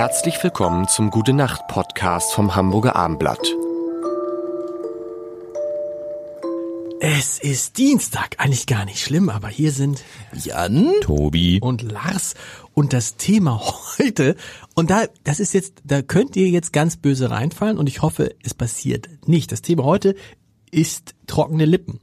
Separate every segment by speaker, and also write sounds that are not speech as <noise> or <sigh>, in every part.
Speaker 1: Herzlich willkommen zum Gute Nacht Podcast vom Hamburger Armblatt.
Speaker 2: Es ist Dienstag, eigentlich gar nicht schlimm, aber hier sind
Speaker 3: Jan?
Speaker 4: Tobi.
Speaker 2: und Lars und das Thema heute und da das ist jetzt da könnt ihr jetzt ganz böse reinfallen und ich hoffe, es passiert nicht. Das Thema heute ist trockene Lippen.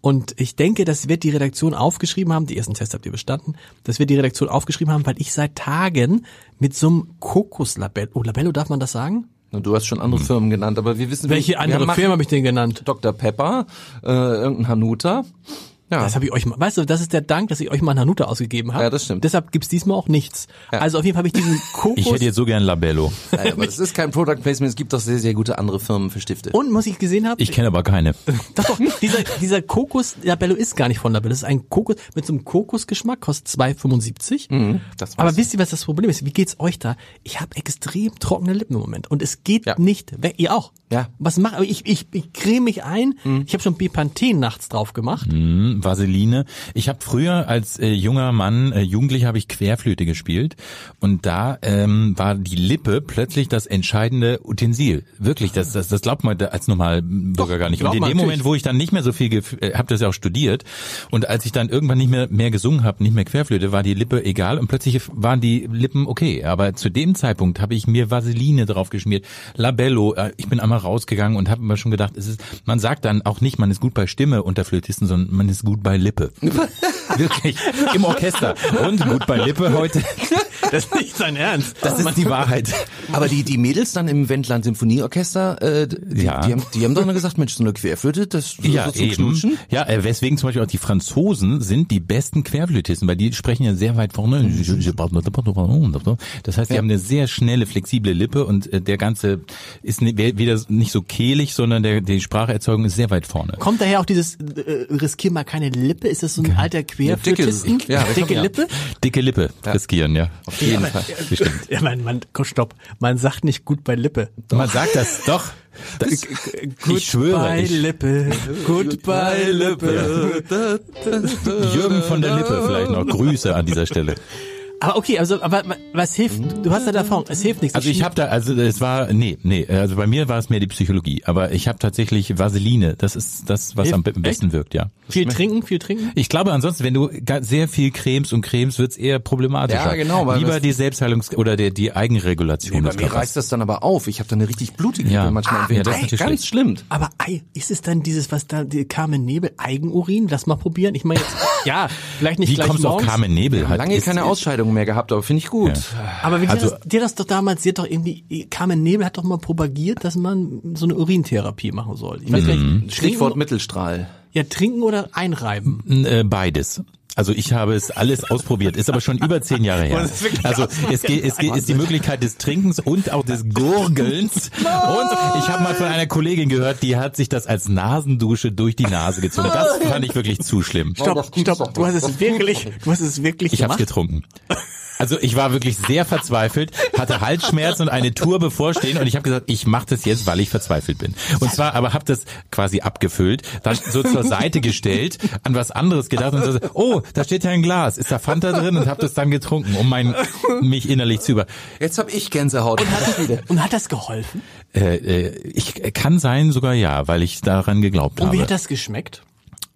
Speaker 2: Und ich denke, das wird die Redaktion aufgeschrieben haben, die ersten Tests habt ihr bestanden, das wird die Redaktion aufgeschrieben haben, weil ich seit Tagen mit so einem Kokoslabello, oh, Labello darf man das sagen?
Speaker 3: Du hast schon andere Firmen genannt, aber wir wissen,
Speaker 2: Welche
Speaker 3: wir
Speaker 2: andere Firma habe ich denn genannt?
Speaker 3: Dr. Pepper, äh, irgendein Hanuta. Ja.
Speaker 2: Das habe ich euch mal, weißt du, das ist der Dank, dass ich euch mal einen Hanuta ausgegeben habe.
Speaker 3: Ja, das stimmt.
Speaker 2: Deshalb gibt's diesmal auch nichts. Also auf jeden Fall habe ich diesen <laughs> Kokos.
Speaker 4: Ich hätte jetzt so gern Labello.
Speaker 3: Nein, aber das ist kein Product Placement, es gibt doch sehr, sehr gute andere Firmen für Stifte.
Speaker 2: und was ich gesehen habe,
Speaker 4: Ich kenne aber keine. <laughs>
Speaker 2: doch, doch, dieser, dieser Kokos Labello ist gar nicht von Labello. Das ist ein Kokos mit so einem Kokosgeschmack, kostet 2,75.
Speaker 3: Mhm,
Speaker 2: Aber wisst ihr, was das Problem ist? Wie geht's euch da? Ich habe extrem trockene Lippen im Moment und es geht
Speaker 3: Ja.
Speaker 2: nicht weg. Ihr auch?
Speaker 3: Ja.
Speaker 2: Was mache ich? Ich, ich creme mich ein.
Speaker 3: Mhm.
Speaker 2: Ich habe schon Bepanthen nachts drauf gemacht.
Speaker 4: Vaseline. Ich habe früher als äh, junger Mann, äh, Jugendlicher habe ich Querflöte gespielt und da ähm, war die Lippe plötzlich das entscheidende Utensil. Wirklich, das, das, das glaubt man als Normalbürger gar nicht. Und in dem Moment,
Speaker 2: natürlich.
Speaker 4: wo ich dann nicht mehr so viel, äh, habe das ja auch studiert und als ich dann irgendwann nicht mehr mehr gesungen habe, nicht mehr Querflöte, war die Lippe egal und plötzlich waren die Lippen okay. Aber zu dem Zeitpunkt habe ich mir Vaseline drauf geschmiert, Labello. Äh, ich bin einmal rausgegangen und habe mir schon gedacht, es ist, man sagt dann auch nicht, man ist gut bei Stimme unter Flötisten, sondern man ist gut bei Lippe. <laughs> Wirklich im Orchester und gut bei Lippe heute. <laughs> <laughs>
Speaker 2: Das ist nicht sein Ernst.
Speaker 4: Das ist die Wahrheit.
Speaker 3: Aber die, die Mädels dann im Wendland Symphonieorchester, äh, die,
Speaker 4: Ja.
Speaker 3: die, haben, die haben doch nur gesagt, Mensch, so eine Querflöte, das so,
Speaker 4: Ja,
Speaker 3: so zum
Speaker 4: eben.
Speaker 3: Knutschen.
Speaker 4: Ja, äh, weswegen zum Beispiel auch die Franzosen sind die besten Querflötisten, weil die sprechen ja sehr weit vorne. Das heißt, die haben eine sehr schnelle, flexible Lippe und äh, der ganze ist ni- weder nicht so kehlig, sondern der, die Spracherzeugung ist sehr weit vorne.
Speaker 2: Kommt daher auch dieses äh, riskier mal keine Lippe? Ist das so ein alter Querflötisten?
Speaker 3: dicke- ja,
Speaker 2: dicke
Speaker 3: ja.
Speaker 2: Lippe?
Speaker 4: Dicke Lippe riskieren, ja.
Speaker 3: Auf jeden
Speaker 2: Ja,
Speaker 3: Fall.
Speaker 4: Bestimmt.
Speaker 2: Ja, man, man, stopp. Man sagt nicht gut bei Lippe.
Speaker 4: Man sagt das doch. Das, ich schwöre,
Speaker 2: bei
Speaker 4: ich,
Speaker 2: Lippe. Gut bei Lippe.
Speaker 4: Jürgen von der Lippe vielleicht noch. Grüße an dieser Stelle.
Speaker 2: Aber okay, also aber was hilft? Du hast ja Erfahrung. Es hilft nichts.
Speaker 4: Also ich habe da, also es war, nee, nee, also bei mir war es mehr die Psychologie, aber ich habe tatsächlich Vaseline, das ist das, was
Speaker 2: Hilft
Speaker 4: am be-
Speaker 2: echt?
Speaker 4: besten wirkt, ja.
Speaker 2: viel trinken, viel trinken.
Speaker 4: Ich glaube ansonsten, wenn du sehr viel cremes und cremes, wird's eher problematischer.
Speaker 3: Ja, genau, weil
Speaker 4: Lieber die Selbstheilungs- oder die, die Eigenregulation
Speaker 3: Bei
Speaker 4: des
Speaker 3: mir reißt das dann aber auf. Ich habe da eine richtig blutige
Speaker 4: Ja.
Speaker 3: Manchmal.
Speaker 4: Ah, ja, das ist natürlich
Speaker 3: Ganz schlimm.
Speaker 2: Aber ei, ist es dann dieses, was da, die Carmen Nebel, Eigenurin? Lass mal probieren. Ich meine jetzt, <laughs> ja, vielleicht nicht
Speaker 4: Wie
Speaker 2: gleich
Speaker 4: kommst du auf
Speaker 2: morgens.
Speaker 4: Carmen Nebel? Hat,
Speaker 3: Lange
Speaker 4: ist-
Speaker 3: keine Ausscheidungen mehr gehabt, aber finde ich gut.
Speaker 2: Aber wie
Speaker 4: Also-
Speaker 2: dir, das, dir das doch damals, dir doch irgendwie, Carmen Nebel hat doch mal propagiert, dass man so eine Urintherapie machen soll. Ich weiß
Speaker 4: Mhm.
Speaker 2: nicht,
Speaker 3: Stichwort Mittelstrahl.
Speaker 2: ja, trinken oder einreiben?
Speaker 4: Äh, beides. Also ich habe es alles ausprobiert, ist aber schon über zehn Jahre her. Also es geht, es geht, ist die Möglichkeit des Trinkens und auch des Gurgelns. Und ich habe mal von einer Kollegin gehört, die hat sich das als Nasendusche durch die Nase gezogen. Das fand ich wirklich zu schlimm.
Speaker 2: Stopp, stopp, du hast es wirklich, du hast es wirklich
Speaker 4: Ich habe
Speaker 2: gemacht.
Speaker 4: getrunken. Also ich war wirklich sehr verzweifelt, hatte Halsschmerzen und eine Tour bevorstehen und ich habe gesagt, ich mache das jetzt, weil ich verzweifelt bin. Und zwar, aber habe das quasi abgefüllt, dann so zur Seite gestellt, an was anderes gedacht und so, oh, da steht ja ein Glas, ist da Fanta drin und habe das dann getrunken, um mein mich innerlich zu über.
Speaker 3: Jetzt habe ich Gänsehaut.
Speaker 2: Und hat das geholfen?
Speaker 4: Äh, äh, ich kann sein sogar ja, weil ich daran geglaubt
Speaker 2: Und wie
Speaker 4: habe.
Speaker 2: hat das geschmeckt?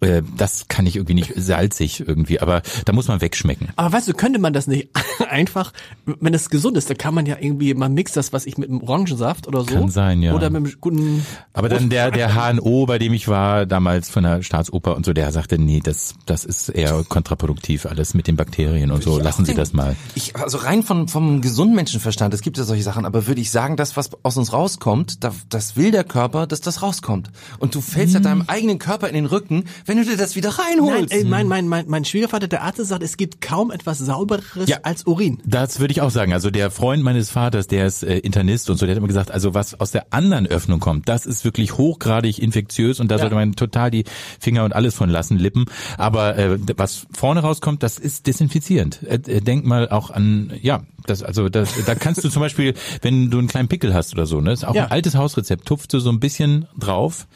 Speaker 4: Äh, das kann ich irgendwie nicht salzig irgendwie, aber da muss man wegschmecken.
Speaker 2: Aber weißt du, könnte man das nicht <laughs> einfach, wenn es gesund ist, dann kann man ja irgendwie, man mixt das, was ich mit einem Orangensaft oder so.
Speaker 4: Kann sein, ja.
Speaker 2: Oder mit einem guten,
Speaker 4: Aber dann der, der HNO, bei dem ich war, damals von der Staatsoper und so, der sagte, nee, das, das ist eher kontraproduktiv, alles mit den Bakterien und so. Lassen Sie das mal.
Speaker 3: Ich, also rein von, vom gesunden Menschenverstand, es gibt ja solche Sachen, aber würde ich sagen, das, was aus uns rauskommt, da, das will der Körper, dass das rauskommt. Und du fällst ja deinem eigenen Körper in den Rücken, wenn du dir das wieder
Speaker 2: Nein,
Speaker 3: reinholst.
Speaker 2: ey, mein, mein, mein, mein Schwiegervater, der Arzt sagt, es gibt kaum etwas saubereres
Speaker 4: Ja.
Speaker 2: als Urin.
Speaker 4: Das würde ich auch sagen. Also der Freund meines Vaters, der ist äh, Internist und so, der hat immer gesagt, also was aus der anderen Öffnung kommt, das ist wirklich hochgradig infektiös und da sollte man total die Finger und alles von lassen, Lippen. Aber äh, was vorne rauskommt, das ist desinfizierend. Äh, äh, denk mal auch an, ja, das, also das, da kannst du zum Beispiel, wenn du einen kleinen Pickel hast oder so, ne, ist auch
Speaker 2: Ja.
Speaker 4: ein altes Hausrezept, tupfst du so ein bisschen drauf,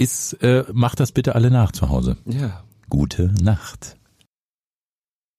Speaker 4: ist, äh, mach das bitte alle nach zu Hause.
Speaker 3: ja.
Speaker 4: Gute Nacht.